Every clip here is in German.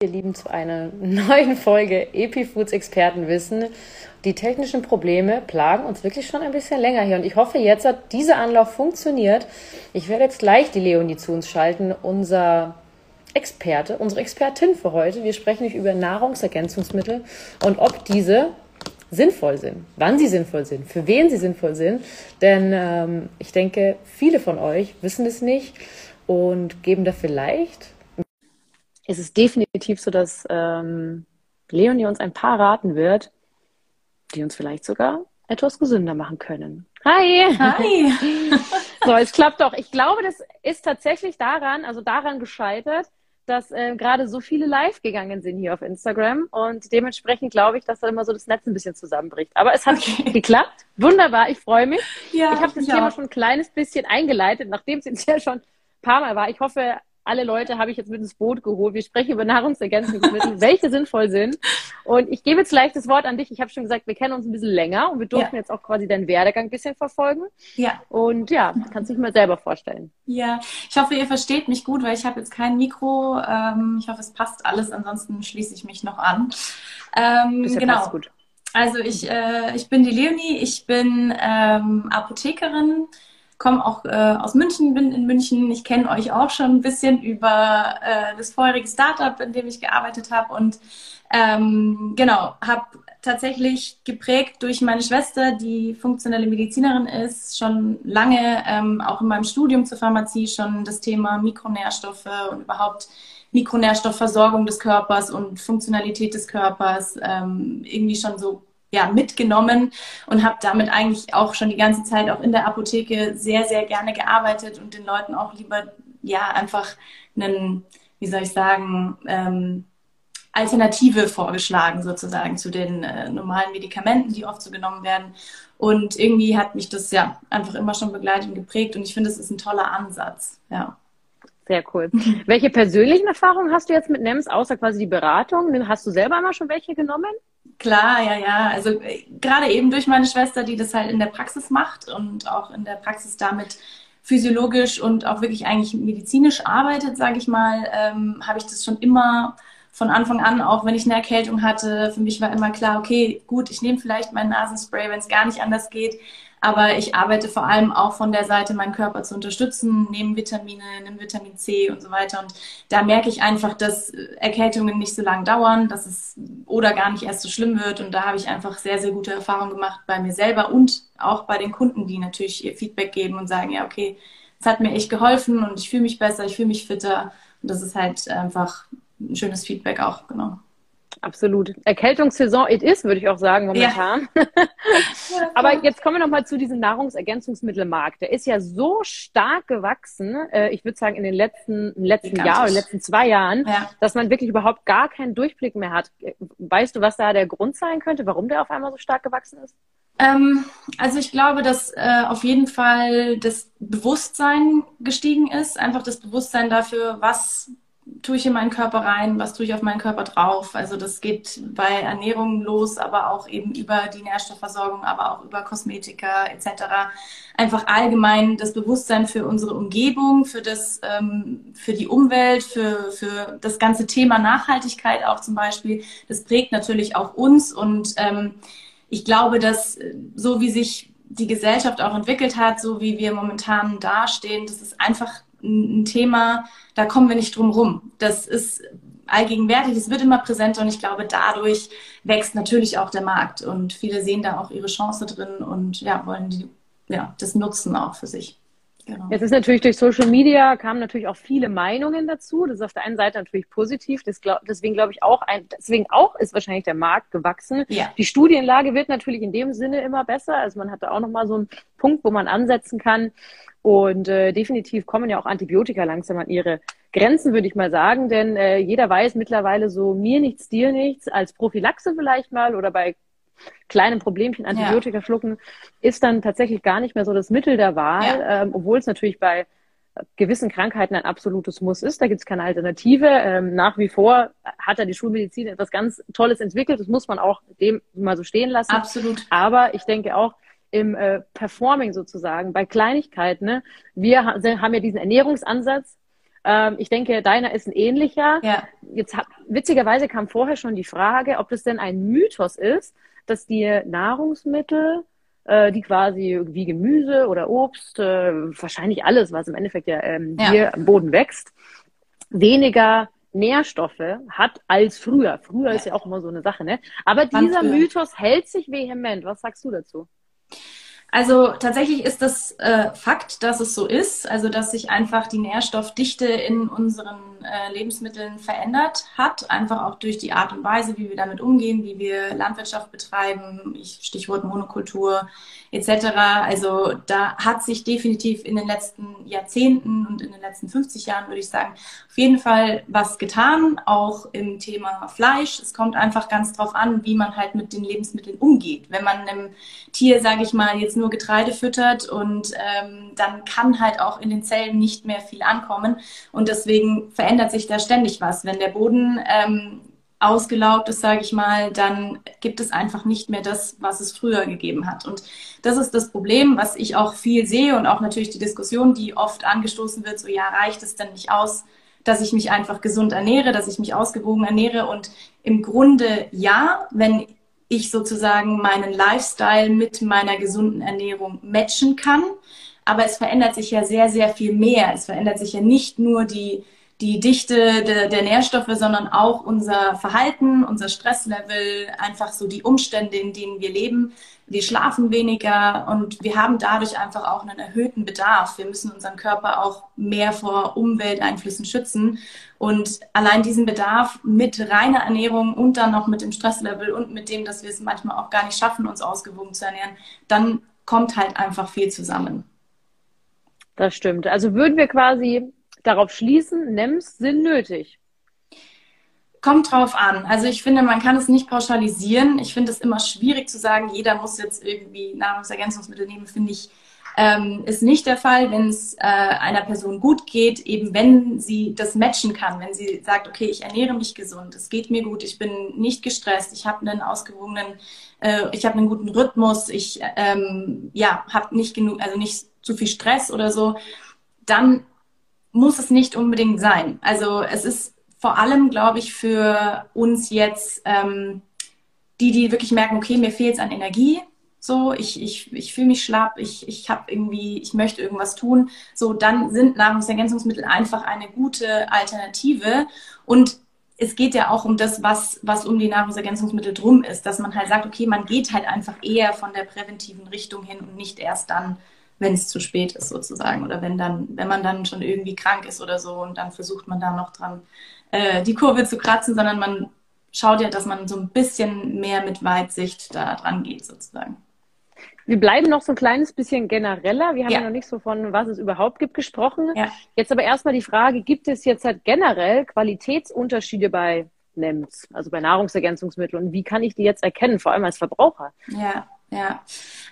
ihr Lieben, zu einer neuen Folge Epifoods Expertenwissen. Die technischen Probleme plagen uns wirklich schon ein bisschen länger hier und ich hoffe jetzt hat dieser Anlauf funktioniert. Ich werde jetzt gleich die Leonie zu uns schalten, unser Experte, unsere Expertin für heute. Wir sprechen nicht über Nahrungsergänzungsmittel und ob diese sinnvoll sind, wann sie sinnvoll sind, für wen sie sinnvoll sind. Denn ähm, ich denke, viele von euch wissen es nicht und geben da vielleicht ist es definitiv so, dass ähm, Leonie uns ein paar raten wird, die uns vielleicht sogar etwas gesünder machen können. Hi! Hi! so, es klappt doch. Ich glaube, das ist tatsächlich daran, also daran gescheitert, dass äh, gerade so viele live gegangen sind hier auf Instagram und dementsprechend glaube ich, dass da immer so das Netz ein bisschen zusammenbricht. Aber es hat okay. geklappt. Wunderbar, ich freue mich. Ja, ich habe das Thema auch. schon ein kleines bisschen eingeleitet, nachdem es jetzt ja schon ein paar Mal war. Ich hoffe, alle Leute habe ich jetzt mit ins Boot geholt. Wir sprechen über Nahrungsergänzungsmittel, welche sinnvoll sind. Und ich gebe jetzt gleich das Wort an dich. Ich habe schon gesagt, wir kennen uns ein bisschen länger und wir durften ja. jetzt auch quasi deinen Werdegang ein bisschen verfolgen. Ja. Und ja, kannst du dich mal selber vorstellen. Ja, ich hoffe, ihr versteht mich gut, weil ich habe jetzt kein Mikro. Ähm, ich hoffe, es passt alles. Ansonsten schließe ich mich noch an. Ähm, Bisher genau. Gut. Also ich, äh, ich bin die Leonie, ich bin ähm, Apothekerin, komme auch äh, aus München, bin in München. Ich kenne euch auch schon ein bisschen über äh, das vorherige Startup, in dem ich gearbeitet habe und ähm, genau, habe tatsächlich geprägt durch meine Schwester, die funktionelle Medizinerin ist, schon lange ähm, auch in meinem Studium zur Pharmazie schon das Thema Mikronährstoffe und überhaupt Mikronährstoffversorgung des Körpers und Funktionalität des Körpers ähm, irgendwie schon so ja, mitgenommen und habe damit eigentlich auch schon die ganze Zeit auch in der Apotheke sehr, sehr gerne gearbeitet und den Leuten auch lieber ja einfach einen, wie soll ich sagen, ähm, Alternative vorgeschlagen sozusagen zu den äh, normalen Medikamenten, die oft so genommen werden. Und irgendwie hat mich das ja einfach immer schon begleitet und geprägt und ich finde, es ist ein toller Ansatz, ja. Sehr cool. Welche persönlichen Erfahrungen hast du jetzt mit NEMS, außer quasi die Beratung? Hast du selber mal schon welche genommen? Klar, ja, ja. Also äh, gerade eben durch meine Schwester, die das halt in der Praxis macht und auch in der Praxis damit physiologisch und auch wirklich eigentlich medizinisch arbeitet, sage ich mal, ähm, habe ich das schon immer von Anfang an, auch wenn ich eine Erkältung hatte, für mich war immer klar, okay, gut, ich nehme vielleicht mein Nasenspray, wenn es gar nicht anders geht, aber ich arbeite vor allem auch von der Seite, meinen Körper zu unterstützen, nehme Vitamine, nehme Vitamin C und so weiter. Und da merke ich einfach, dass Erkältungen nicht so lange dauern, dass es oder gar nicht erst so schlimm wird. Und da habe ich einfach sehr, sehr gute Erfahrungen gemacht bei mir selber und auch bei den Kunden, die natürlich ihr Feedback geben und sagen, ja, okay, es hat mir echt geholfen und ich fühle mich besser, ich fühle mich fitter. Und das ist halt einfach ein schönes Feedback auch, genau. Absolut. Erkältungssaison it is, würde ich auch sagen, momentan. Ja. Aber jetzt kommen wir nochmal zu diesem Nahrungsergänzungsmittelmarkt. Der ist ja so stark gewachsen, äh, ich würde sagen in den letzten, im letzten Jahr oder letzten zwei Jahren, ja. dass man wirklich überhaupt gar keinen Durchblick mehr hat. Weißt du, was da der Grund sein könnte, warum der auf einmal so stark gewachsen ist? Ähm, also ich glaube, dass äh, auf jeden Fall das Bewusstsein gestiegen ist, einfach das Bewusstsein dafür, was tue ich in meinen Körper rein, was tue ich auf meinen Körper drauf. Also das geht bei Ernährung los, aber auch eben über die Nährstoffversorgung, aber auch über Kosmetika etc. Einfach allgemein das Bewusstsein für unsere Umgebung, für das, ähm, für die Umwelt, für, für das ganze Thema Nachhaltigkeit auch zum Beispiel. Das prägt natürlich auch uns und ähm, ich glaube, dass äh, so wie sich die Gesellschaft auch entwickelt hat, so wie wir momentan dastehen, das ist einfach ein Thema, da kommen wir nicht drum rum. Das ist allgegenwärtig, es wird immer präsenter und ich glaube, dadurch wächst natürlich auch der Markt und viele sehen da auch ihre Chance drin und ja, wollen die, ja, das nutzen auch für sich. Genau. Jetzt ist natürlich durch Social Media kamen natürlich auch viele Meinungen dazu. Das ist auf der einen Seite natürlich positiv. Glaub, deswegen glaube ich auch, ein, deswegen auch ist wahrscheinlich der Markt gewachsen. Ja. Die Studienlage wird natürlich in dem Sinne immer besser. Also man hat da auch nochmal so einen Punkt, wo man ansetzen kann. Und äh, definitiv kommen ja auch Antibiotika langsam an ihre Grenzen, würde ich mal sagen. Denn äh, jeder weiß mittlerweile so, mir nichts, dir nichts, als Prophylaxe vielleicht mal oder bei kleinen Problemchen Antibiotika ja. schlucken, ist dann tatsächlich gar nicht mehr so das Mittel der Wahl, ja. ähm, obwohl es natürlich bei gewissen Krankheiten ein absolutes Muss ist. Da gibt es keine Alternative. Ähm, nach wie vor hat da die Schulmedizin etwas ganz Tolles entwickelt. Das muss man auch dem mal so stehen lassen. Absolut. Aber ich denke auch, im äh, Performing sozusagen, bei Kleinigkeiten. Ne? Wir ha haben ja diesen Ernährungsansatz. Ähm, ich denke, deiner ist ein ähnlicher. Ja. Jetzt witzigerweise kam vorher schon die Frage, ob das denn ein Mythos ist, dass die Nahrungsmittel, äh, die quasi wie Gemüse oder Obst, äh, wahrscheinlich alles, was im Endeffekt ja, ähm, ja. hier am Boden wächst, weniger Nährstoffe hat als früher. Früher ja. ist ja auch immer so eine Sache, ne? Aber dieser Mythos hält sich vehement. Was sagst du dazu? Also tatsächlich ist das äh, Fakt, dass es so ist, also dass sich einfach die Nährstoffdichte in unseren äh, Lebensmitteln verändert hat, einfach auch durch die Art und Weise, wie wir damit umgehen, wie wir Landwirtschaft betreiben, ich, Stichwort Monokultur etc. Also da hat sich definitiv in den letzten Jahrzehnten und in den letzten 50 Jahren, würde ich sagen, auf jeden Fall was getan, auch im Thema Fleisch. Es kommt einfach ganz drauf an, wie man halt mit den Lebensmitteln umgeht. Wenn man einem Tier, sage ich mal, jetzt nur Getreide füttert und ähm, dann kann halt auch in den Zellen nicht mehr viel ankommen. Und deswegen verändert sich da ständig was. Wenn der Boden ähm, ausgelaugt ist, sage ich mal, dann gibt es einfach nicht mehr das, was es früher gegeben hat. Und das ist das Problem, was ich auch viel sehe und auch natürlich die Diskussion, die oft angestoßen wird, so ja, reicht es denn nicht aus, dass ich mich einfach gesund ernähre, dass ich mich ausgewogen ernähre. Und im Grunde ja, wenn ich sozusagen meinen Lifestyle mit meiner gesunden Ernährung matchen kann. Aber es verändert sich ja sehr, sehr viel mehr. Es verändert sich ja nicht nur die, die Dichte der, der Nährstoffe, sondern auch unser Verhalten, unser Stresslevel, einfach so die Umstände, in denen wir leben. Wir schlafen weniger und wir haben dadurch einfach auch einen erhöhten Bedarf. Wir müssen unseren Körper auch mehr vor Umwelteinflüssen schützen. Und allein diesen Bedarf mit reiner Ernährung und dann noch mit dem Stresslevel und mit dem, dass wir es manchmal auch gar nicht schaffen, uns ausgewogen zu ernähren, dann kommt halt einfach viel zusammen. Das stimmt. Also würden wir quasi darauf schließen, NEMs sind nötig. Kommt drauf an. Also ich finde, man kann es nicht pauschalisieren. Ich finde es immer schwierig zu sagen, jeder muss jetzt irgendwie Nahrungsergänzungsmittel nehmen, finde ich ähm, ist nicht der Fall, wenn es äh, einer Person gut geht, eben wenn sie das matchen kann, wenn sie sagt, okay, ich ernähre mich gesund, es geht mir gut, ich bin nicht gestresst, ich habe einen ausgewogenen, äh, ich habe einen guten Rhythmus, ich ähm, ja habe nicht genug, also nicht zu viel Stress oder so, dann muss es nicht unbedingt sein. Also es ist vor allem, glaube ich, für uns jetzt ähm, die, die wirklich merken, okay, mir fehlt es an Energie, so, ich, ich, ich fühle mich schlapp, ich, ich habe irgendwie, ich möchte irgendwas tun, so, dann sind Nahrungsergänzungsmittel einfach eine gute Alternative. Und es geht ja auch um das, was, was um die Nahrungsergänzungsmittel drum ist, dass man halt sagt, okay, man geht halt einfach eher von der präventiven Richtung hin und nicht erst dann, wenn es zu spät ist sozusagen oder wenn dann, wenn man dann schon irgendwie krank ist oder so und dann versucht man da noch dran äh, die Kurve zu kratzen, sondern man schaut ja, dass man so ein bisschen mehr mit Weitsicht da dran geht sozusagen. Wir bleiben noch so ein kleines bisschen genereller. Wir haben ja, ja noch nicht so von, was es überhaupt gibt, gesprochen. Ja. Jetzt aber erstmal die Frage, gibt es jetzt halt generell Qualitätsunterschiede bei NEMS, also bei Nahrungsergänzungsmitteln? Und wie kann ich die jetzt erkennen, vor allem als Verbraucher? Ja, ja.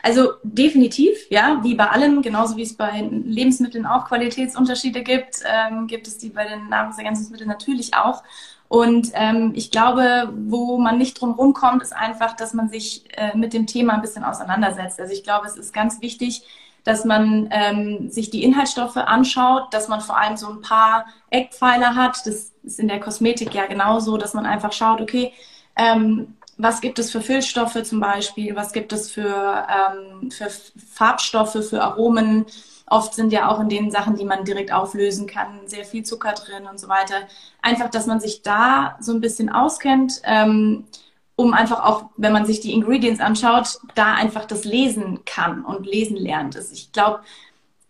Also definitiv, ja, wie bei allem, genauso wie es bei Lebensmitteln auch Qualitätsunterschiede gibt, ähm, gibt es die bei den Nahrungsergänzungsmitteln natürlich auch. Und ähm, ich glaube, wo man nicht drum rumkommt, ist einfach, dass man sich äh, mit dem Thema ein bisschen auseinandersetzt. Also ich glaube, es ist ganz wichtig, dass man ähm, sich die Inhaltsstoffe anschaut, dass man vor allem so ein paar Eckpfeiler hat. Das ist in der Kosmetik ja genauso, dass man einfach schaut, okay, ähm, was gibt es für Füllstoffe zum Beispiel, was gibt es für, ähm, für Farbstoffe, für Aromen, Oft sind ja auch in den Sachen, die man direkt auflösen kann, sehr viel Zucker drin und so weiter. Einfach, dass man sich da so ein bisschen auskennt, ähm, um einfach auch, wenn man sich die Ingredients anschaut, da einfach das lesen kann und lesen lernt. Also ich glaube,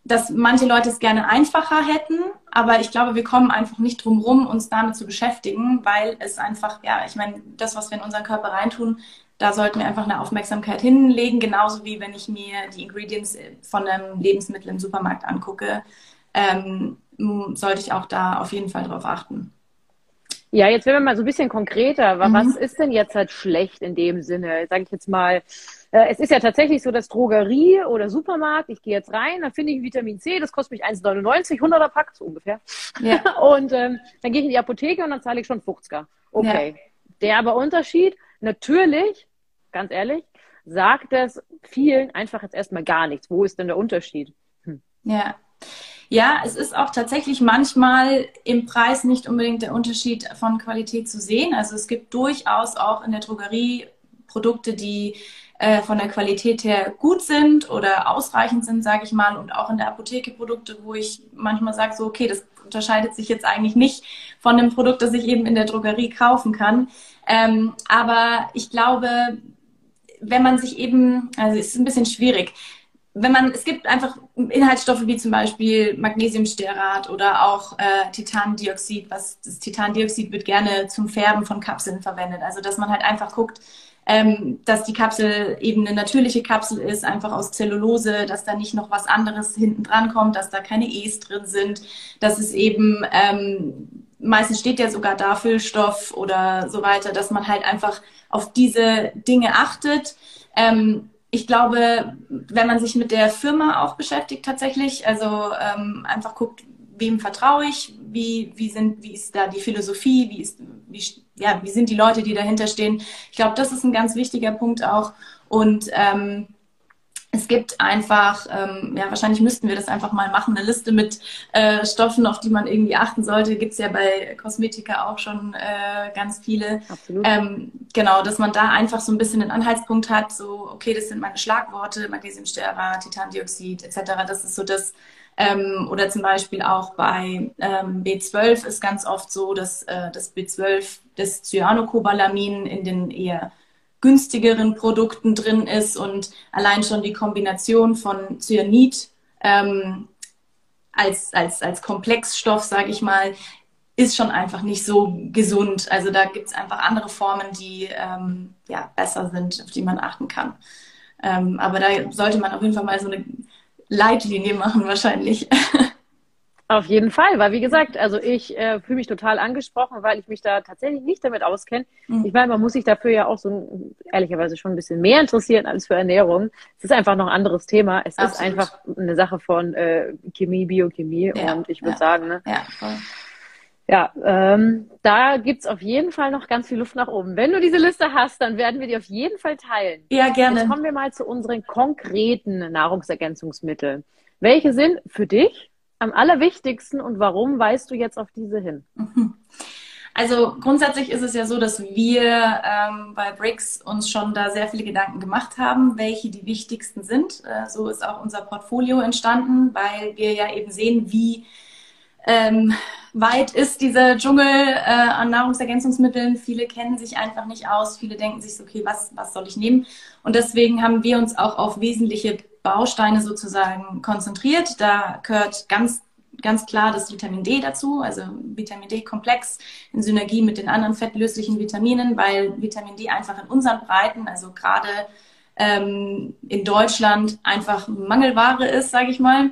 dass manche Leute es gerne einfacher hätten, aber ich glaube, wir kommen einfach nicht drum rum, uns damit zu beschäftigen, weil es einfach, ja, ich meine, das, was wir in unseren Körper reintun, da sollten wir einfach eine Aufmerksamkeit hinlegen, genauso wie wenn ich mir die Ingredients von einem Lebensmittel im Supermarkt angucke, ähm, sollte ich auch da auf jeden Fall drauf achten. Ja, jetzt werden wir mal so ein bisschen konkreter. Mhm. Was ist denn jetzt halt schlecht in dem Sinne? Sage ich jetzt mal, äh, es ist ja tatsächlich so, dass Drogerie oder Supermarkt, ich gehe jetzt rein, dann finde ich Vitamin C, das kostet mich 1,99, 100er Pack, so ungefähr. Ja. Und ähm, dann gehe ich in die Apotheke und dann zahle ich schon 50er. Okay. Ja. Der aber Unterschied, natürlich, ganz ehrlich, sagt es vielen einfach jetzt erstmal gar nichts. Wo ist denn der Unterschied? Hm. Ja. Ja, es ist auch tatsächlich manchmal im Preis nicht unbedingt der Unterschied von Qualität zu sehen. Also es gibt durchaus auch in der Drogerie Produkte, die äh, von der Qualität her gut sind oder ausreichend sind, sage ich mal, und auch in der Apotheke Produkte, wo ich manchmal sage, so okay, das unterscheidet sich jetzt eigentlich nicht von dem Produkt, das ich eben in der Drogerie kaufen kann. Ähm, aber ich glaube, wenn man sich eben, also es ist ein bisschen schwierig, wenn man, es gibt einfach Inhaltsstoffe wie zum Beispiel Magnesiumstearat oder auch äh, Titandioxid, was das Titandioxid wird gerne zum Färben von Kapseln verwendet. Also dass man halt einfach guckt, ähm, dass die Kapsel eben eine natürliche Kapsel ist, einfach aus Zellulose, dass da nicht noch was anderes hinten dran kommt, dass da keine E's drin sind, dass es eben ähm, meistens steht ja sogar da Füllstoff oder so weiter, dass man halt einfach auf diese Dinge achtet. Ähm, ich glaube, wenn man sich mit der Firma auch beschäftigt tatsächlich, also ähm, einfach guckt, wem vertraue ich, wie, wie, sind, wie ist da die Philosophie, wie, ist, wie, ja, wie sind die Leute, die dahinter stehen. Ich glaube, das ist ein ganz wichtiger Punkt auch. Und ähm, es gibt einfach, ähm, ja, wahrscheinlich müssten wir das einfach mal machen, eine Liste mit äh, Stoffen, auf die man irgendwie achten sollte. Gibt es ja bei Kosmetika auch schon äh, ganz viele. Absolut. Ähm, genau, dass man da einfach so ein bisschen einen Anhaltspunkt hat, so, okay, das sind meine Schlagworte, Magnesiumstearat, Titandioxid etc. Das ist so das, ähm, oder zum Beispiel auch bei ähm, B12 ist ganz oft so, dass äh, das B12 das Cyanocobalamin in den eher günstigeren Produkten drin ist und allein schon die Kombination von Cyanid ähm, als, als, als Komplexstoff, sage ich mal, ist schon einfach nicht so gesund. Also da gibt es einfach andere Formen, die ähm, ja, besser sind, auf die man achten kann. Ähm, aber da sollte man auf jeden Fall mal so eine Leitlinie machen wahrscheinlich. Auf jeden Fall, weil wie gesagt, also ich äh, fühle mich total angesprochen, weil ich mich da tatsächlich nicht damit auskenne. Mhm. Ich meine, man muss sich dafür ja auch so ehrlicherweise schon ein bisschen mehr interessieren als für Ernährung. Es ist einfach noch ein anderes Thema. Es Absolut. ist einfach eine Sache von äh, Chemie, Biochemie ja, und ich würde ja, sagen, ne? Ja, voll. Ja, ähm, da gibt's auf jeden Fall noch ganz viel Luft nach oben. Wenn du diese Liste hast, dann werden wir die auf jeden Fall teilen. Ja, gerne. Jetzt kommen wir mal zu unseren konkreten Nahrungsergänzungsmitteln. Welche sind für dich am allerwichtigsten und warum weist du jetzt auf diese hin? Mhm. Also grundsätzlich ist es ja so, dass wir ähm, bei BRICS uns schon da sehr viele Gedanken gemacht haben, welche die wichtigsten sind. Äh, so ist auch unser Portfolio entstanden, weil wir ja eben sehen, wie ähm, weit ist dieser Dschungel äh, an Nahrungsergänzungsmitteln. Viele kennen sich einfach nicht aus. Viele denken sich so, okay, was, was soll ich nehmen? Und deswegen haben wir uns auch auf wesentliche Bausteine sozusagen konzentriert. Da gehört ganz ganz klar das Vitamin D dazu, also Vitamin D-Komplex in Synergie mit den anderen fettlöslichen Vitaminen, weil Vitamin D einfach in unseren Breiten, also gerade ähm, in Deutschland, einfach Mangelware ist, sage ich mal.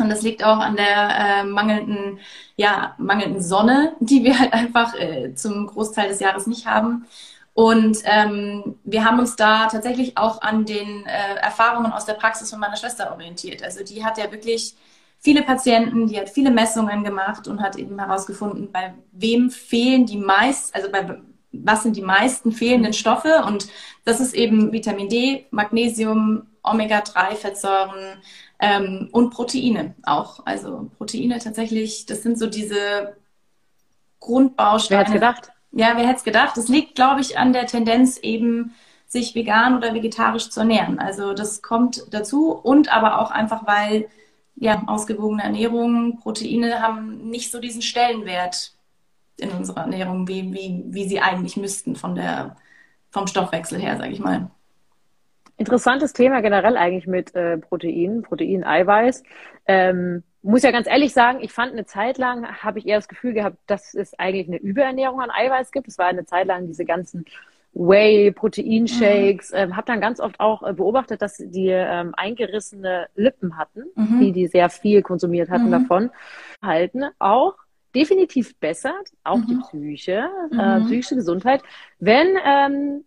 Und das liegt auch an der äh, mangelnden, ja, mangelnden Sonne, die wir halt einfach äh, zum Großteil des Jahres nicht haben. Und ähm, wir haben uns da tatsächlich auch an den äh, Erfahrungen aus der Praxis von meiner Schwester orientiert. Also die hat ja wirklich viele Patienten, die hat viele Messungen gemacht und hat eben herausgefunden, bei wem fehlen die meist, also bei was sind die meisten fehlenden Stoffe. Und das ist eben Vitamin D, Magnesium, Omega-3-Fettsäuren ähm, und Proteine auch. Also Proteine tatsächlich, das sind so diese Grundbausteine. Wer hätte gedacht? Ja, wer hätte es gedacht? Das liegt, glaube ich, an der Tendenz eben, sich vegan oder vegetarisch zu ernähren. Also das kommt dazu und aber auch einfach, weil ja, ausgewogene Ernährung, Proteine haben nicht so diesen Stellenwert in unserer Ernährung, wie, wie, wie sie eigentlich müssten von der, vom Stoffwechsel her, sage ich mal. Interessantes Thema generell eigentlich mit äh, Protein, Protein-Eiweiß. Ähm, muss ja ganz ehrlich sagen, ich fand eine Zeit lang, habe ich eher das Gefühl gehabt, dass es eigentlich eine Überernährung an Eiweiß gibt. Es war eine Zeit lang diese ganzen Whey, Proteinshakes. Mhm. Ähm, habe dann ganz oft auch äh, beobachtet, dass die ähm, eingerissene Lippen hatten, mhm. die die sehr viel konsumiert hatten mhm. davon, halten auch definitiv bessert, auch die mhm. Psyche, äh, mhm. psychische Gesundheit, wenn ähm,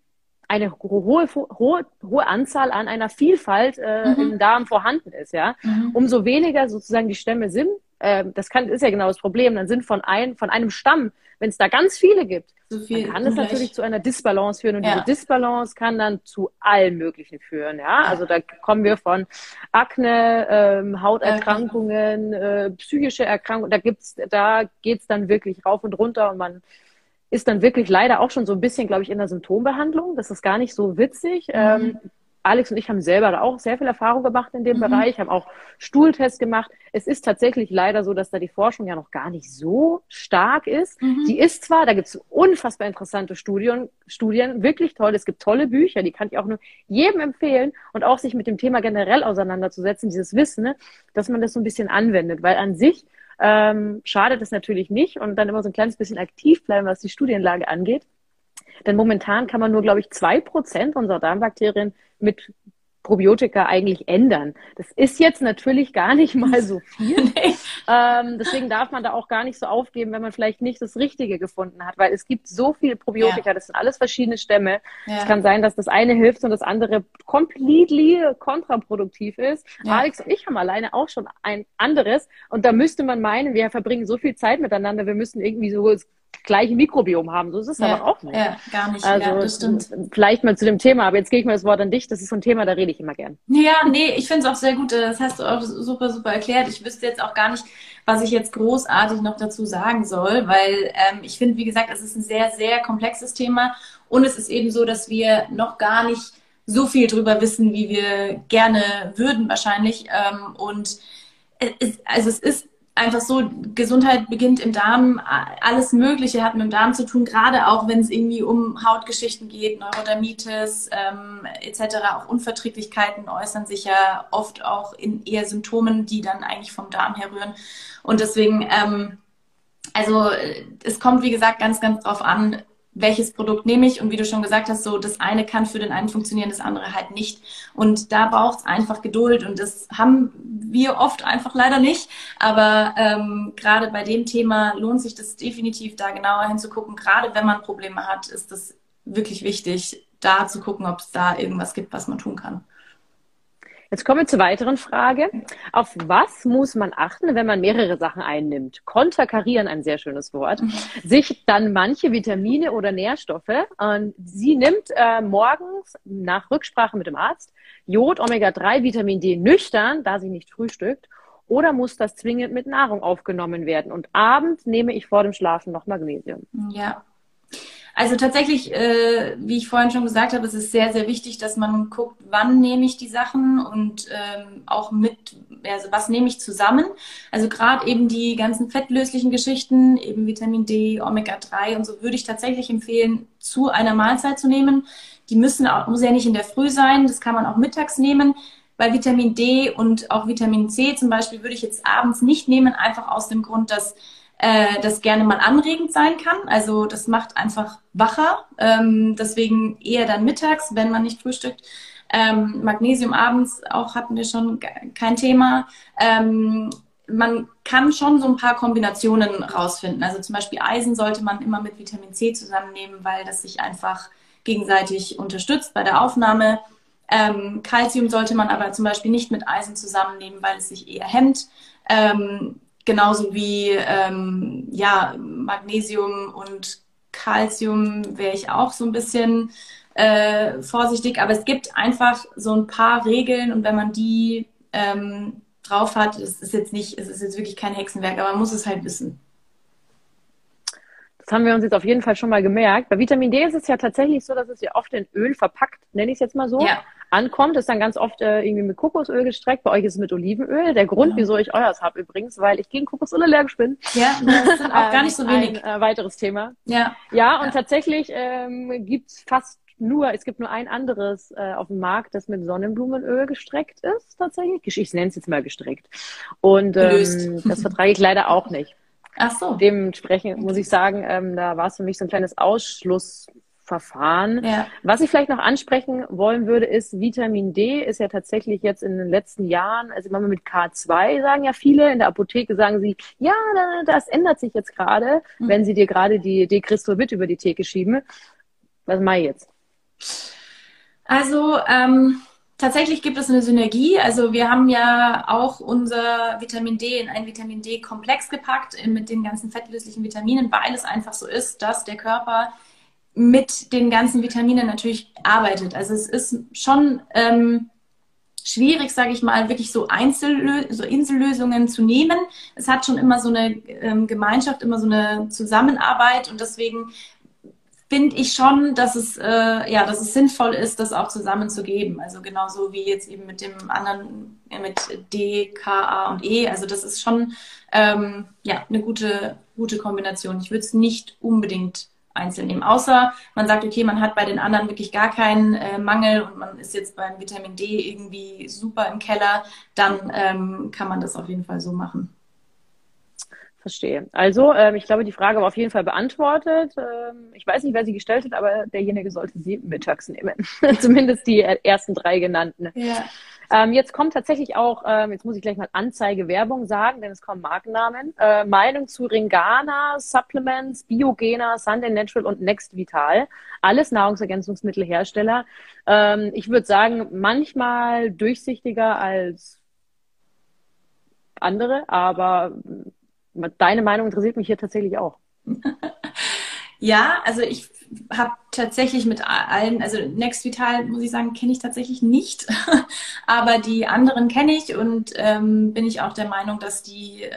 eine hohe, hohe, hohe Anzahl an einer Vielfalt äh, mhm. im Darm vorhanden ist, ja. Mhm. Umso weniger sozusagen die Stämme sind, äh, das kann, ist ja genau das Problem, dann sind von, ein, von einem Stamm, wenn es da ganz viele gibt, so viel dann kann es natürlich zu einer Disbalance führen und ja. diese Disbalance kann dann zu allen möglichen führen. Ja, also da kommen wir von Akne, ähm, Hauterkrankungen, äh, psychische Erkrankungen, da gibt's, da geht's dann wirklich rauf und runter und man ist dann wirklich leider auch schon so ein bisschen, glaube ich, in der Symptombehandlung. Das ist gar nicht so witzig. Mhm. Ähm, Alex und ich haben selber da auch sehr viel Erfahrung gemacht in dem mhm. Bereich, haben auch Stuhltests gemacht. Es ist tatsächlich leider so, dass da die Forschung ja noch gar nicht so stark ist. Mhm. Die ist zwar, da gibt es unfassbar interessante Studien, Studien, wirklich toll. Es gibt tolle Bücher, die kann ich auch nur jedem empfehlen und auch sich mit dem Thema generell auseinanderzusetzen, dieses Wissen, ne, dass man das so ein bisschen anwendet, weil an sich ähm, schadet es natürlich nicht und dann immer so ein kleines bisschen aktiv bleiben, was die Studienlage angeht. Denn momentan kann man nur, glaube ich, zwei Prozent unserer Darmbakterien mit Probiotika eigentlich ändern. Das ist jetzt natürlich gar nicht mal so viel. nee. ähm, deswegen darf man da auch gar nicht so aufgeben, wenn man vielleicht nicht das Richtige gefunden hat, weil es gibt so viele Probiotika, ja. das sind alles verschiedene Stämme. Ja. Es kann sein, dass das eine hilft und das andere completely kontraproduktiv ist. Ja. Alex und ich haben alleine auch schon ein anderes und da müsste man meinen, wir verbringen so viel Zeit miteinander, wir müssen irgendwie so gleiche Mikrobiom haben. So ist es ja, aber auch nicht. Ja, gar nicht. Also, ja, das stimmt. Vielleicht mal zu dem Thema, aber jetzt gebe ich mal das Wort an dich. Das ist so ein Thema, da rede ich immer gern. Ja, nee, ich finde es auch sehr gut. Das hast du auch super, super erklärt. Ich wüsste jetzt auch gar nicht, was ich jetzt großartig noch dazu sagen soll, weil ähm, ich finde, wie gesagt, es ist ein sehr, sehr komplexes Thema und es ist eben so, dass wir noch gar nicht so viel drüber wissen, wie wir gerne würden wahrscheinlich. Ähm, und es, also es ist einfach so, Gesundheit beginnt im Darm, alles Mögliche hat mit dem Darm zu tun, gerade auch wenn es irgendwie um Hautgeschichten geht, Neurodermitis ähm, etc. Auch Unverträglichkeiten äußern sich ja oft auch in eher Symptomen, die dann eigentlich vom Darm herrühren. Und deswegen, ähm, also es kommt wie gesagt ganz, ganz drauf an, welches Produkt nehme ich und wie du schon gesagt hast, so das eine kann für den einen funktionieren, das andere halt nicht. Und da braucht es einfach Geduld und das haben wir oft einfach leider nicht. Aber ähm, gerade bei dem Thema lohnt sich das definitiv, da genauer hinzugucken. Gerade wenn man Probleme hat, ist das wirklich wichtig, da zu gucken, ob es da irgendwas gibt, was man tun kann. Jetzt kommen wir zur weiteren Frage. Auf was muss man achten, wenn man mehrere Sachen einnimmt? Konterkarieren, ein sehr schönes Wort. Mhm. Sich dann manche Vitamine oder Nährstoffe. Und sie nimmt äh, morgens nach Rücksprache mit dem Arzt Jod, Omega-3, Vitamin D nüchtern, da sie nicht frühstückt. Oder muss das zwingend mit Nahrung aufgenommen werden? Und abends nehme ich vor dem Schlafen noch Magnesium. Ja, also tatsächlich, äh, wie ich vorhin schon gesagt habe, es ist sehr, sehr wichtig, dass man guckt, wann nehme ich die Sachen und ähm, auch mit, also was nehme ich zusammen. Also gerade eben die ganzen fettlöslichen Geschichten, eben Vitamin D, Omega-3 und so würde ich tatsächlich empfehlen, zu einer Mahlzeit zu nehmen. Die müssen auch, muss ja nicht in der Früh sein, das kann man auch mittags nehmen. Bei Vitamin D und auch Vitamin C zum Beispiel würde ich jetzt abends nicht nehmen, einfach aus dem Grund, dass äh, das gerne mal anregend sein kann. Also das macht einfach wacher. Ähm, deswegen eher dann mittags, wenn man nicht frühstückt. Ähm, Magnesium abends auch hatten wir schon kein Thema. Ähm, man kann schon so ein paar Kombinationen rausfinden. Also zum Beispiel Eisen sollte man immer mit Vitamin C zusammennehmen, weil das sich einfach gegenseitig unterstützt bei der Aufnahme. Ähm, sollte man aber zum Beispiel nicht mit Eisen zusammennehmen, weil es sich eher hemmt. Ähm, genauso wie ähm, ja, Magnesium und Calcium wäre ich auch so ein bisschen äh, vorsichtig. Aber es gibt einfach so ein paar Regeln und wenn man die ähm, drauf hat, es ist jetzt nicht, es ist jetzt wirklich kein Hexenwerk, aber man muss es halt wissen. Das haben wir uns jetzt auf jeden Fall schon mal gemerkt. Bei Vitamin D ist es ja tatsächlich so, dass es ja oft in Öl verpackt, nenne ich es jetzt mal so, ja. Ankommt. Ist dann ganz oft äh, irgendwie mit Kokosöl gestreckt. Bei euch ist es mit Olivenöl. Der Grund, genau. wieso ich euers habe übrigens, weil ich gegen Kokosöl allergisch bin. Ja, das sind auch gar nicht so wenig. Ein äh, weiteres Thema. Ja. Ja, und ja. tatsächlich ähm, gibt es fast nur, es gibt nur ein anderes äh, auf dem Markt, das mit Sonnenblumenöl gestreckt ist, tatsächlich. Ich nenne es jetzt mal gestreckt. Und ähm, das vertrage ich leider auch nicht. Ach so. Dementsprechend muss ich sagen, ähm, da war es für mich so ein kleines Ausschlussverfahren. Ja. Was ich vielleicht noch ansprechen wollen würde, ist Vitamin D ist ja tatsächlich jetzt in den letzten Jahren, also man mit K2 sagen ja viele, in der Apotheke sagen sie, ja, das ändert sich jetzt gerade, mhm. wenn sie dir gerade die Decristrovit über die Theke schieben. Was mache ich jetzt? Also, ähm, tatsächlich gibt es eine Synergie. Also wir haben ja auch unser Vitamin D in einen Vitamin D-Komplex gepackt mit den ganzen fettlöslichen Vitaminen, weil es einfach so ist, dass der Körper mit den ganzen Vitaminen natürlich arbeitet. Also es ist schon ähm, schwierig, sage ich mal, wirklich so, Einzellö so Insellösungen zu nehmen. Es hat schon immer so eine ähm, Gemeinschaft, immer so eine Zusammenarbeit und deswegen finde ich schon, dass es, äh, ja, dass es sinnvoll ist, das auch zusammenzugeben. Also genauso wie jetzt eben mit dem anderen, äh, mit D, K, A und E. Also das ist schon ähm, ja, eine gute, gute Kombination. Ich würde es nicht unbedingt einzeln nehmen. Außer man sagt, okay, man hat bei den anderen wirklich gar keinen äh, Mangel und man ist jetzt beim Vitamin D irgendwie super im Keller, dann ähm, kann man das auf jeden Fall so machen. Verstehe. Also, ähm, ich glaube, die Frage war auf jeden Fall beantwortet. Ähm, ich weiß nicht, wer sie gestellt hat, aber derjenige sollte sie mittags nehmen. Zumindest die ersten drei genannten. Ja. Ähm, jetzt kommt tatsächlich auch, ähm, jetzt muss ich gleich mal Anzeige Werbung sagen, denn es kommen Markennamen. Äh, Meinung zu Ringana, Supplements, Biogena, Sunday Natural und Next Vital. Alles Nahrungsergänzungsmittelhersteller. Ähm, ich würde sagen, manchmal durchsichtiger als andere, aber deine Meinung interessiert mich hier tatsächlich auch. Ja, also ich habe tatsächlich mit allen, also Next Vital, muss ich sagen, kenne ich tatsächlich nicht. Aber die anderen kenne ich und ähm, bin ich auch der Meinung, dass die äh,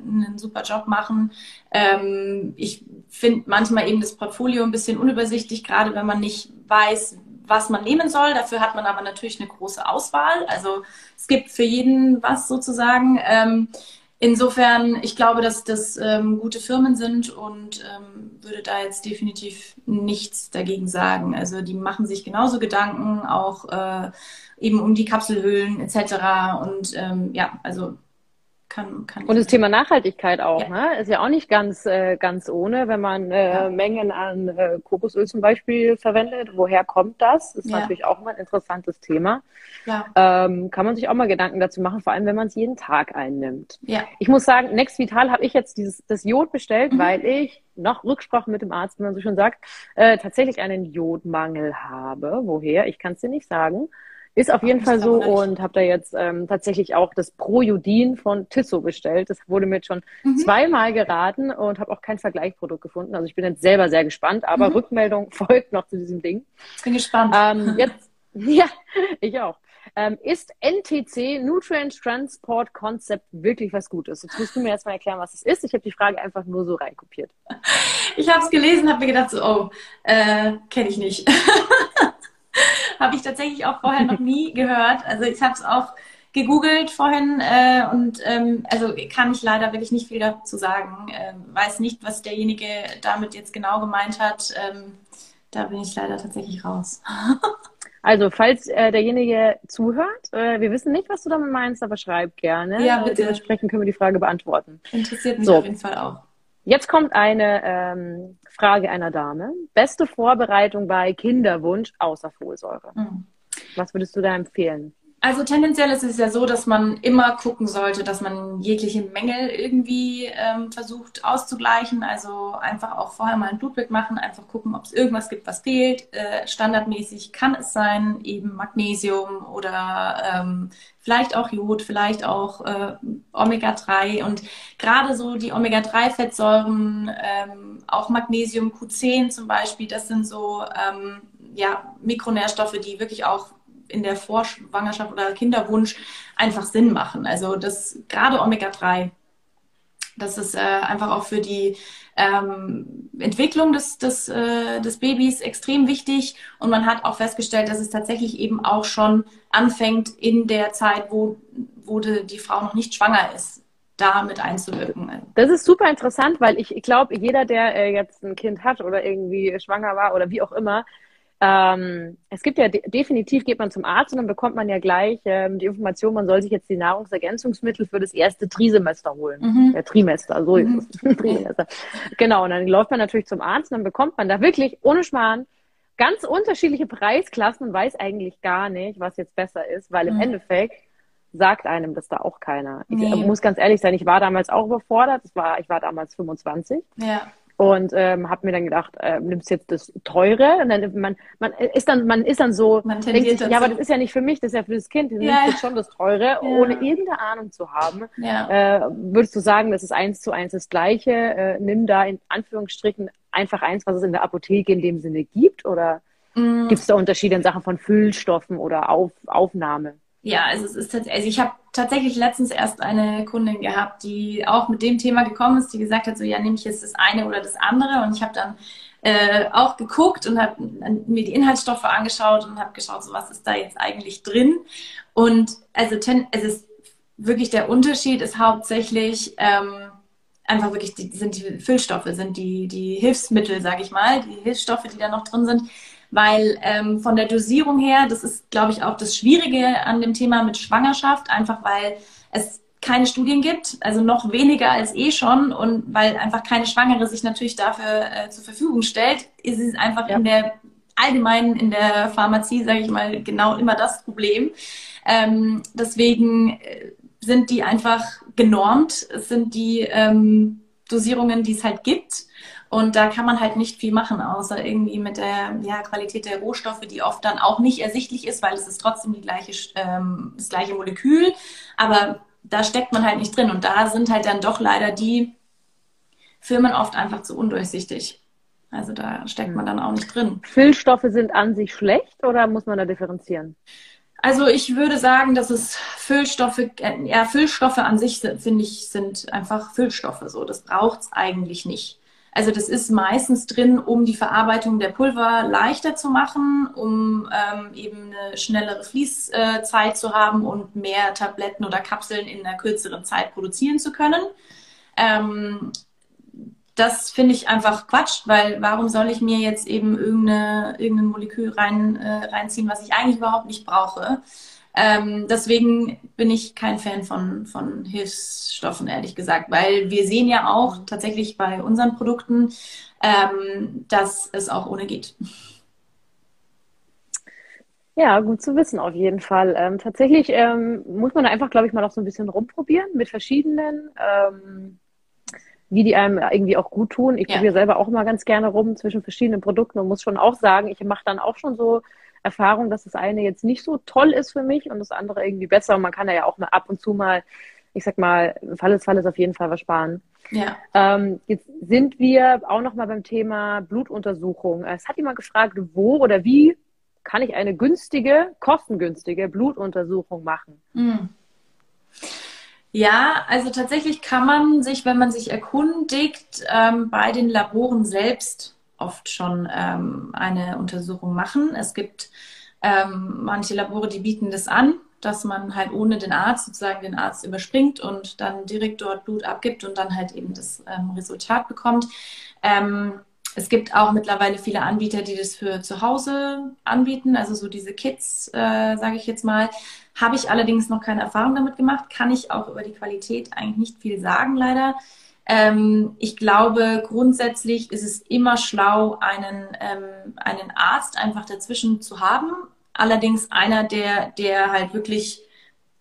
einen super Job machen. Ähm, ich finde manchmal eben das Portfolio ein bisschen unübersichtlich, gerade wenn man nicht weiß, was man nehmen soll. Dafür hat man aber natürlich eine große Auswahl. Also es gibt für jeden was sozusagen. Ähm, Insofern, ich glaube, dass das ähm, gute Firmen sind und ähm, würde da jetzt definitiv nichts dagegen sagen. Also die machen sich genauso Gedanken, auch äh, eben um die Kapselhüllen etc. Und ähm, ja, also kann, kann und das Thema Nachhaltigkeit auch, ja. ne? Ist ja auch nicht ganz, äh, ganz ohne, wenn man äh, ja. Mengen an äh, Kokosöl zum Beispiel verwendet. Woher kommt das? Ist ja. natürlich auch mal ein interessantes Thema. Ähm, kann man sich auch mal Gedanken dazu machen, vor allem wenn man es jeden Tag einnimmt. Ich muss sagen, Next Vital habe ich jetzt dieses das Jod bestellt, mhm. weil ich noch Rücksprache mit dem Arzt, wie man so schon sagt, äh, tatsächlich einen Jodmangel habe. Woher? Ich kann es dir nicht sagen. Ist auf jeden Fall so und habe da jetzt ähm, tatsächlich auch das Projudin von Tissot bestellt. Das wurde mir jetzt schon mhm. zweimal geraten und habe auch kein Vergleichsprodukt gefunden. Also ich bin jetzt selber sehr gespannt, aber mhm. Rückmeldung folgt noch zu diesem Ding. Bin gespannt. Ähm, jetzt, ja, ich auch. Ähm, ist NTC, Nutrient Transport Concept, wirklich was Gutes? Jetzt musst du mir erstmal erklären, was es ist. Ich habe die Frage einfach nur so reinkopiert. Ich habe es gelesen, habe mir gedacht, so, oh, äh, kenne ich nicht. habe ich tatsächlich auch vorher noch nie gehört. Also ich habe es auch gegoogelt vorhin äh, und ähm, also kann ich leider wirklich nicht viel dazu sagen. Ähm, weiß nicht, was derjenige damit jetzt genau gemeint hat. Ähm, da bin ich leider tatsächlich raus. Also, falls äh, derjenige zuhört, äh, wir wissen nicht, was du damit meinst, aber schreib gerne. Ja, bitte. dementsprechend können wir die Frage beantworten. Interessiert mich so. auf jeden Fall auch. Jetzt kommt eine ähm, Frage einer Dame. Beste Vorbereitung bei Kinderwunsch außer Folsäure. Mhm. Was würdest du da empfehlen? Also tendenziell ist es ja so, dass man immer gucken sollte, dass man jegliche Mängel irgendwie ähm, versucht auszugleichen. Also einfach auch vorher mal ein Blutbild machen, einfach gucken, ob es irgendwas gibt, was fehlt. Äh, standardmäßig kann es sein, eben Magnesium oder ähm, vielleicht auch Jod, vielleicht auch äh, Omega-3. Und gerade so die Omega-3-Fettsäuren, ähm, auch Magnesium, Q10 zum Beispiel, das sind so ähm, ja, Mikronährstoffe, die wirklich auch in der Vorschwangerschaft oder Kinderwunsch einfach Sinn machen. Also das gerade Omega-3, das ist äh, einfach auch für die ähm, Entwicklung des, des, äh, des Babys extrem wichtig. Und man hat auch festgestellt, dass es tatsächlich eben auch schon anfängt in der Zeit, wo, wo die, die Frau noch nicht schwanger ist, da mit einzuwirken. Das ist super interessant, weil ich, ich glaube, jeder, der äh, jetzt ein Kind hat oder irgendwie schwanger war oder wie auch immer, ähm, es gibt ja de definitiv, geht man zum Arzt und dann bekommt man ja gleich ähm, die Information, man soll sich jetzt die Nahrungsergänzungsmittel für das erste Trisemester holen. Mhm. Ja, Trimester, so mhm. ist es. Trimester. Genau, und dann läuft man natürlich zum Arzt und dann bekommt man da wirklich ohne Schmarrn ganz unterschiedliche Preisklassen und weiß eigentlich gar nicht, was jetzt besser ist, weil im mhm. Endeffekt sagt einem das da auch keiner. Ich nee. muss ganz ehrlich sein, ich war damals auch überfordert. Das war, ich war damals 25. Ja. Und ähm, habe mir dann gedacht, äh, nimmst jetzt das teure und dann man man ist dann man ist dann so man denkt sich, ja, aber das ist ja nicht für mich, das ist ja für das Kind. Du ja. nimmst jetzt schon das teure, ja. ohne irgendeine Ahnung zu haben. Ja. Äh, würdest du sagen, das ist eins zu eins das Gleiche? Äh, nimm da in Anführungsstrichen einfach eins, was es in der Apotheke in dem Sinne gibt, oder mm. gibt es da Unterschiede in Sachen von Füllstoffen oder Auf, Aufnahme? Ja, also es ist also ich habe tatsächlich letztens erst eine Kundin gehabt, die auch mit dem Thema gekommen ist, die gesagt hat, so ja, nehme ich jetzt das eine oder das andere? Und ich habe dann äh, auch geguckt und habe mir die Inhaltsstoffe angeschaut und habe geschaut, so was ist da jetzt eigentlich drin? Und also ten, es ist wirklich der Unterschied ist hauptsächlich ähm, einfach wirklich die, sind die Füllstoffe, sind die die Hilfsmittel, sage ich mal, die Hilfsstoffe, die da noch drin sind weil ähm, von der Dosierung her, das ist, glaube ich, auch das Schwierige an dem Thema mit Schwangerschaft, einfach weil es keine Studien gibt, also noch weniger als eh schon und weil einfach keine Schwangere sich natürlich dafür äh, zur Verfügung stellt, ist es einfach ja. in der allgemein in der Pharmazie, sage ich mal, genau immer das Problem. Ähm, deswegen äh, sind die einfach genormt, es sind die ähm, Dosierungen, die es halt gibt. Und da kann man halt nicht viel machen, außer irgendwie mit der ja, Qualität der Rohstoffe, die oft dann auch nicht ersichtlich ist, weil es ist trotzdem die gleiche, ähm, das gleiche Molekül. Aber da steckt man halt nicht drin. Und da sind halt dann doch leider die Firmen oft einfach zu undurchsichtig. Also da steckt man dann auch nicht drin. Füllstoffe sind an sich schlecht oder muss man da differenzieren? Also ich würde sagen, dass es Füllstoffe, äh, ja, Füllstoffe an sich, finde ich, sind einfach Füllstoffe. So, das braucht es eigentlich nicht. Also das ist meistens drin, um die Verarbeitung der Pulver leichter zu machen, um ähm, eben eine schnellere Fließzeit zu haben und mehr Tabletten oder Kapseln in einer kürzeren Zeit produzieren zu können. Ähm, das finde ich einfach Quatsch, weil warum soll ich mir jetzt eben irgendeine, irgendein Molekül rein, äh, reinziehen, was ich eigentlich überhaupt nicht brauche? Ähm, deswegen bin ich kein Fan von, von Hilfsstoffen, ehrlich gesagt, weil wir sehen ja auch tatsächlich bei unseren Produkten, ähm, dass es auch ohne geht. Ja, gut zu wissen auf jeden Fall. Ähm, tatsächlich ähm, muss man da einfach, glaube ich, mal auch so ein bisschen rumprobieren mit verschiedenen, ähm, wie die einem irgendwie auch gut tun. Ich ja. probiere selber auch mal ganz gerne rum zwischen verschiedenen Produkten und muss schon auch sagen, ich mache dann auch schon so Erfahrung, dass das eine jetzt nicht so toll ist für mich und das andere irgendwie besser. Und man kann da ja auch mal ab und zu mal, ich sag mal, Fall des Falles auf jeden Fall was sparen. Ja. Ähm, jetzt sind wir auch noch mal beim Thema Blutuntersuchung. Es hat jemand gefragt, wo oder wie kann ich eine günstige, kostengünstige Blutuntersuchung machen? Mhm. Ja, also tatsächlich kann man sich, wenn man sich erkundigt, ähm, bei den Laboren selbst oft schon ähm, eine Untersuchung machen. Es gibt ähm, manche Labore, die bieten das an, dass man halt ohne den Arzt sozusagen den Arzt überspringt und dann direkt dort Blut abgibt und dann halt eben das ähm, Resultat bekommt. Ähm, es gibt auch mittlerweile viele Anbieter, die das für zu Hause anbieten, also so diese Kits, äh, sage ich jetzt mal. Habe ich allerdings noch keine Erfahrung damit gemacht, kann ich auch über die Qualität eigentlich nicht viel sagen, leider. Ähm, ich glaube, grundsätzlich ist es immer schlau, einen, ähm, einen Arzt einfach dazwischen zu haben. Allerdings einer, der, der halt wirklich,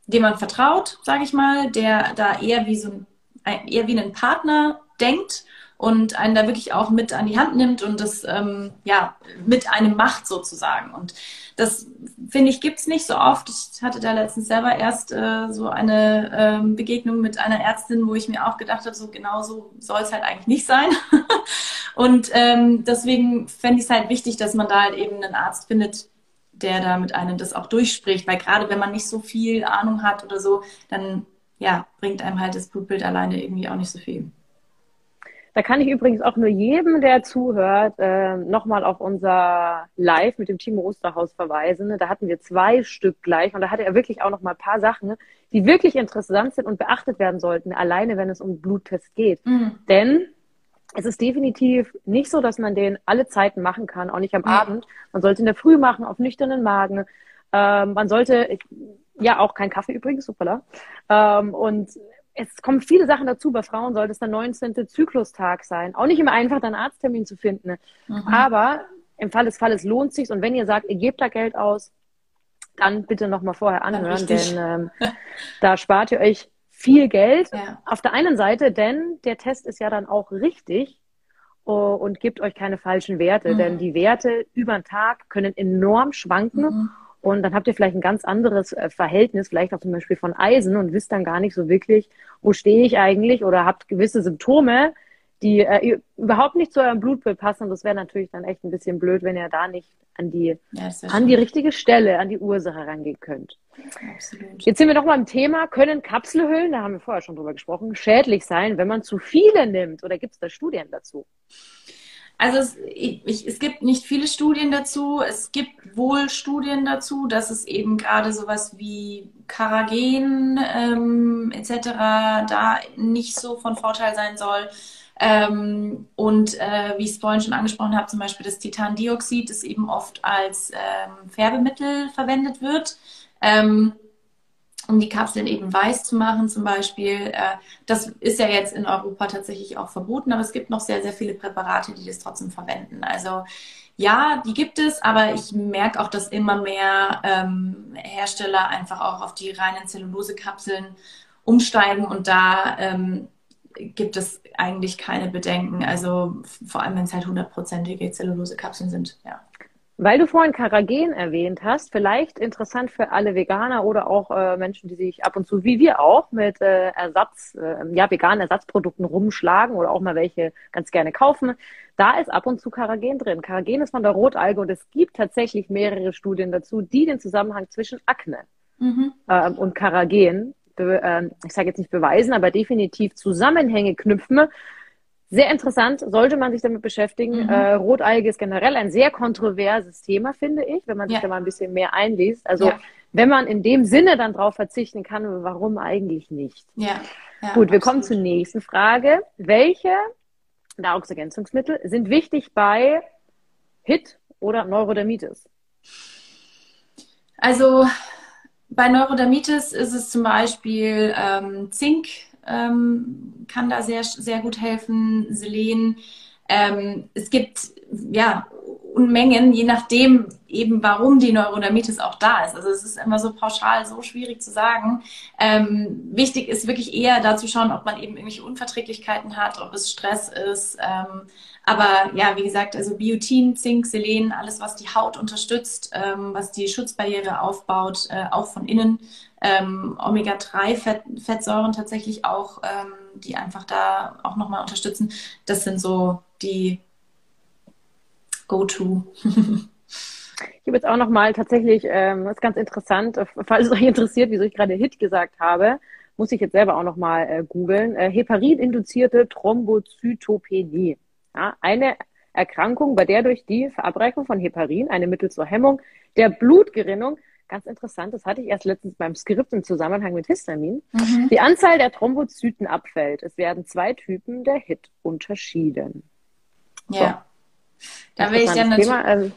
dem man vertraut, sage ich mal, der da eher wie so ein, eher wie ein Partner denkt und einen da wirklich auch mit an die Hand nimmt und das ähm, ja mit einem macht sozusagen. Und das finde ich gibt's nicht so oft. Ich hatte da letztens selber erst äh, so eine ähm, Begegnung mit einer Ärztin, wo ich mir auch gedacht habe, so genau so soll es halt eigentlich nicht sein. und ähm, deswegen fände ich es halt wichtig, dass man da halt eben einen Arzt findet, der da mit einem das auch durchspricht, weil gerade wenn man nicht so viel Ahnung hat oder so, dann ja, bringt einem halt das Blutbild alleine irgendwie auch nicht so viel. Da kann ich übrigens auch nur jedem, der zuhört, äh, nochmal auf unser Live mit dem Timo Osterhaus verweisen. Da hatten wir zwei Stück gleich und da hatte er wirklich auch noch mal ein paar Sachen, die wirklich interessant sind und beachtet werden sollten, alleine wenn es um Bluttest geht. Mhm. Denn es ist definitiv nicht so, dass man den alle Zeiten machen kann, auch nicht am mhm. Abend. Man sollte in der Früh machen, auf nüchternen Magen. Ähm, man sollte, ja, auch kein Kaffee übrigens, super. Ähm, und es kommen viele Sachen dazu. Bei Frauen sollte es der 19. Zyklustag sein. Auch nicht immer einfach, einen Arzttermin zu finden. Mhm. Aber im Fall des Falles lohnt sich Und wenn ihr sagt, ihr gebt da Geld aus, dann bitte noch mal vorher anhören, denn ähm, da spart ihr euch viel Geld. Ja. Auf der einen Seite, denn der Test ist ja dann auch richtig. oh, und gebt euch keine falschen Werte, mhm. denn die Werte über den Tag können enorm schwanken. Mhm. Und dann habt ihr vielleicht ein ganz anderes äh, Verhältnis, vielleicht auch zum Beispiel von Eisen und wisst dann gar nicht so wirklich, wo stehe ich eigentlich oder habt gewisse Symptome, die äh, überhaupt nicht zu eurem Blutbild passen. Und das wäre natürlich dann echt ein bisschen blöd, wenn ihr da nicht an die, ja, an die richtige Stelle, an die Ursache rangehen könnt. Absolut. Jetzt sind wir noch mal im Thema, können Kapselhüllen, da haben wir vorher schon drüber gesprochen, schädlich sein, wenn man zu viele nimmt? Oder gibt es da Studien dazu? Also es, ich, es gibt nicht viele Studien dazu. Es gibt wohl Studien dazu, dass es eben gerade sowas wie Karagen ähm, etc. da nicht so von Vorteil sein soll. Ähm, und äh, wie ich es vorhin schon angesprochen habe, zum Beispiel das Titandioxid, das eben oft als ähm, Färbemittel verwendet wird. Ähm, um die Kapseln eben weiß zu machen zum Beispiel. Äh, das ist ja jetzt in Europa tatsächlich auch verboten, aber es gibt noch sehr, sehr viele Präparate, die das trotzdem verwenden. Also ja, die gibt es, aber ich merke auch, dass immer mehr ähm, Hersteller einfach auch auf die reinen Zellulosekapseln umsteigen und da ähm, gibt es eigentlich keine Bedenken. Also vor allem, wenn es halt hundertprozentige Zellulosekapseln sind, ja. Weil du vorhin Karagen erwähnt hast, vielleicht interessant für alle Veganer oder auch äh, Menschen, die sich ab und zu, wie wir auch, mit äh, Ersatz, äh, ja, veganen Ersatzprodukten rumschlagen oder auch mal welche ganz gerne kaufen. Da ist ab und zu Karagen drin. Karagen ist von der Rotalge und es gibt tatsächlich mehrere Studien dazu, die den Zusammenhang zwischen Akne mhm. ähm, und Karagen, äh, ich sage jetzt nicht beweisen, aber definitiv Zusammenhänge knüpfen sehr interessant, sollte man sich damit beschäftigen. Mhm. Äh, Rotalge ist generell ein sehr kontroverses Thema, finde ich, wenn man sich ja. da mal ein bisschen mehr einliest. Also ja. wenn man in dem Sinne dann drauf verzichten kann, warum eigentlich nicht? Ja. ja Gut, wir absolut. kommen zur nächsten Frage. Welche Nahrungsergänzungsmittel sind wichtig bei HIT oder Neurodermitis? Also bei Neurodermitis ist es zum Beispiel ähm, Zink, ähm, kann da sehr, sehr gut helfen, Selen. Ähm, es gibt ja Unmengen, je nachdem eben, warum die Neurodermitis auch da ist. Also es ist immer so pauschal, so schwierig zu sagen. Ähm, wichtig ist wirklich eher da zu schauen, ob man eben irgendwelche Unverträglichkeiten hat, ob es Stress ist. Ähm, aber ja, wie gesagt, also Biotin, Zink, Selen, alles, was die Haut unterstützt, ähm, was die Schutzbarriere aufbaut, äh, auch von innen. Ähm, Omega-3-Fettsäuren tatsächlich auch, ähm, die einfach da auch nochmal unterstützen. Das sind so die Go-To. Ich habe jetzt auch nochmal tatsächlich, ähm, das ist ganz interessant, äh, falls es euch interessiert, wieso ich gerade Hit gesagt habe, muss ich jetzt selber auch nochmal äh, googeln. Äh, Heparin-induzierte Thrombozytopenie. Ja, eine Erkrankung, bei der durch die Verabreichung von Heparin, eine Mittel zur Hemmung der Blutgerinnung, ganz interessant, das hatte ich erst letztens beim Skript im Zusammenhang mit Histamin, mhm. die Anzahl der Thrombozyten abfällt. Es werden zwei Typen der HIT unterschieden. Ja. So. Da will ich dann natürlich also,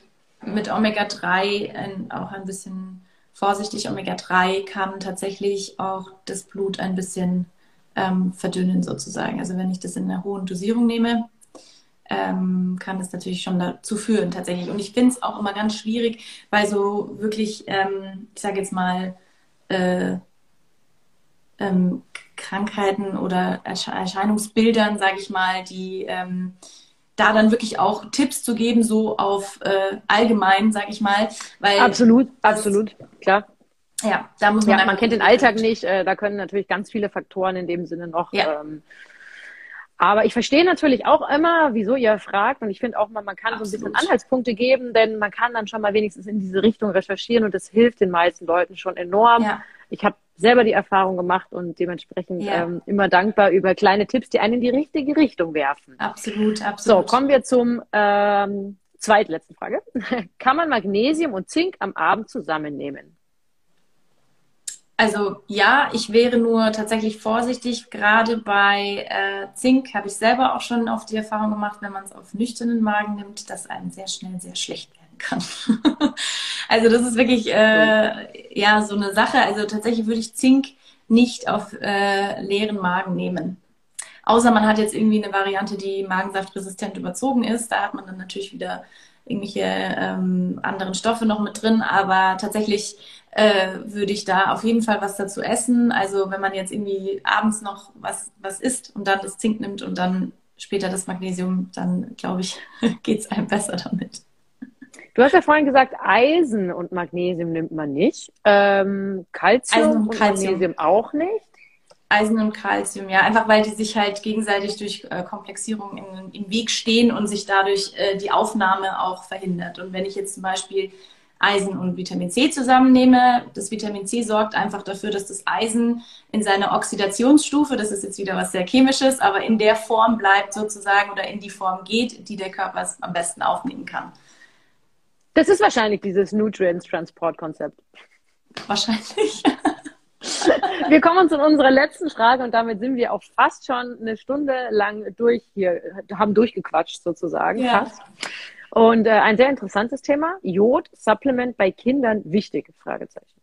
mit Omega-3 auch ein bisschen vorsichtig. Omega-3 kann tatsächlich auch das Blut ein bisschen ähm, verdünnen sozusagen. Also wenn ich das in einer hohen Dosierung nehme, ähm, kann das natürlich schon dazu führen tatsächlich. Und ich finde es auch immer ganz schwierig, weil so wirklich, ähm, ich sage jetzt mal, äh, ähm, Krankheiten oder Erscheinungsbildern, sage ich mal, die ähm, da dann wirklich auch Tipps zu geben, so auf äh, allgemein, sage ich mal. Weil absolut, absolut, klar. Ja, da muss man. Ja, man kennt den Alltag nicht. Äh, da können natürlich ganz viele Faktoren in dem Sinne noch ja. ähm, aber ich verstehe natürlich auch immer, wieso ihr fragt. Und ich finde auch mal, man kann Absolut. so ein bisschen Anhaltspunkte geben, denn man kann dann schon mal wenigstens in diese Richtung recherchieren und das hilft den meisten Leuten schon enorm. Ja. Ich habe selber die Erfahrung gemacht und dementsprechend ja. ähm, immer dankbar über kleine Tipps, die einen in die richtige Richtung werfen. Absolut, absolut. So, kommen wir zum ähm, zweitletzten Frage. kann man Magnesium und Zink am Abend zusammennehmen? Also ja, ich wäre nur tatsächlich vorsichtig. Gerade bei äh, Zink habe ich selber auch schon oft die Erfahrung gemacht, wenn man es auf nüchternen Magen nimmt, dass einem sehr schnell sehr schlecht kann. also das ist wirklich äh, ja so eine Sache. Also tatsächlich würde ich Zink nicht auf äh, leeren Magen nehmen. Außer man hat jetzt irgendwie eine Variante, die magensaftresistent überzogen ist. Da hat man dann natürlich wieder irgendwelche ähm, anderen Stoffe noch mit drin. Aber tatsächlich äh, würde ich da auf jeden Fall was dazu essen. Also wenn man jetzt irgendwie abends noch was, was isst und dann das Zink nimmt und dann später das Magnesium, dann glaube ich, geht es einem besser damit. Du hast ja vorhin gesagt, Eisen und Magnesium nimmt man nicht. Ähm, Calcium und, und Magnesium auch nicht. Eisen und Calcium, ja, einfach weil die sich halt gegenseitig durch äh, Komplexierung in, im Weg stehen und sich dadurch äh, die Aufnahme auch verhindert. Und wenn ich jetzt zum Beispiel Eisen und Vitamin C zusammennehme, das Vitamin C sorgt einfach dafür, dass das Eisen in seiner Oxidationsstufe, das ist jetzt wieder was sehr chemisches, aber in der Form bleibt sozusagen oder in die Form geht, die der Körper am besten aufnehmen kann. Das ist wahrscheinlich dieses Nutrients Transport Konzept. Wahrscheinlich. Wir kommen zu unserer letzten Frage und damit sind wir auch fast schon eine Stunde lang durch hier, haben durchgequatscht sozusagen. Ja. Fast. Und äh, ein sehr interessantes Thema. Jod, Supplement bei Kindern wichtig? Fragezeichen.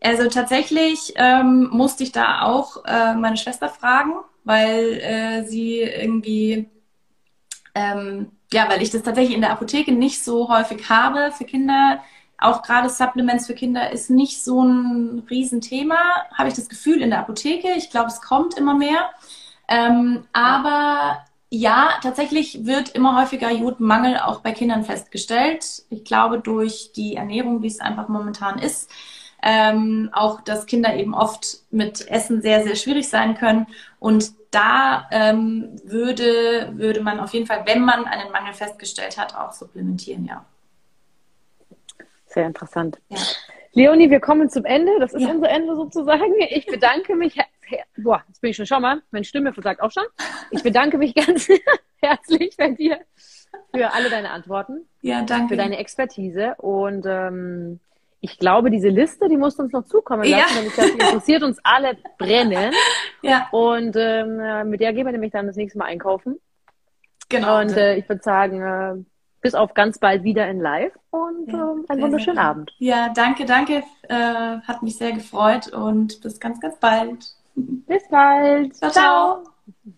Also tatsächlich ähm, musste ich da auch äh, meine Schwester fragen, weil äh, sie irgendwie, ähm, ja, weil ich das tatsächlich in der Apotheke nicht so häufig habe für Kinder auch gerade Supplements für Kinder ist nicht so ein Riesenthema, habe ich das Gefühl in der Apotheke. Ich glaube, es kommt immer mehr. Ähm, aber ja, tatsächlich wird immer häufiger Jodmangel auch bei Kindern festgestellt. Ich glaube, durch die Ernährung, wie es einfach momentan ist, ähm, auch, dass Kinder eben oft mit Essen sehr, sehr schwierig sein können. Und da ähm, würde, würde man auf jeden Fall, wenn man einen Mangel festgestellt hat, auch supplementieren, ja. Sehr interessant. Ja. Leonie, wir kommen zum Ende. Das ist ja. unser Ende sozusagen. Ich bedanke mich. Boah, jetzt bin ich schon, schau mal, meine Stimme versagt auch schon. Ich bedanke mich ganz herzlich bei dir für alle deine Antworten. Ja, danke. Für deine Expertise. Und ähm, ich glaube, diese Liste, die muss uns noch zukommen lassen, ja. denn ich glaube, die interessiert uns alle brennen. Ja. Und ähm, mit der gehen wir nämlich dann das nächste Mal einkaufen. Genau. Und äh, ich würde sagen, äh, bis auf ganz bald wieder in Live und ja, äh, einen wunderschönen Abend. Ja, danke, danke. Äh, hat mich sehr gefreut und bis ganz, ganz bald. Bis bald. ciao. ciao. ciao.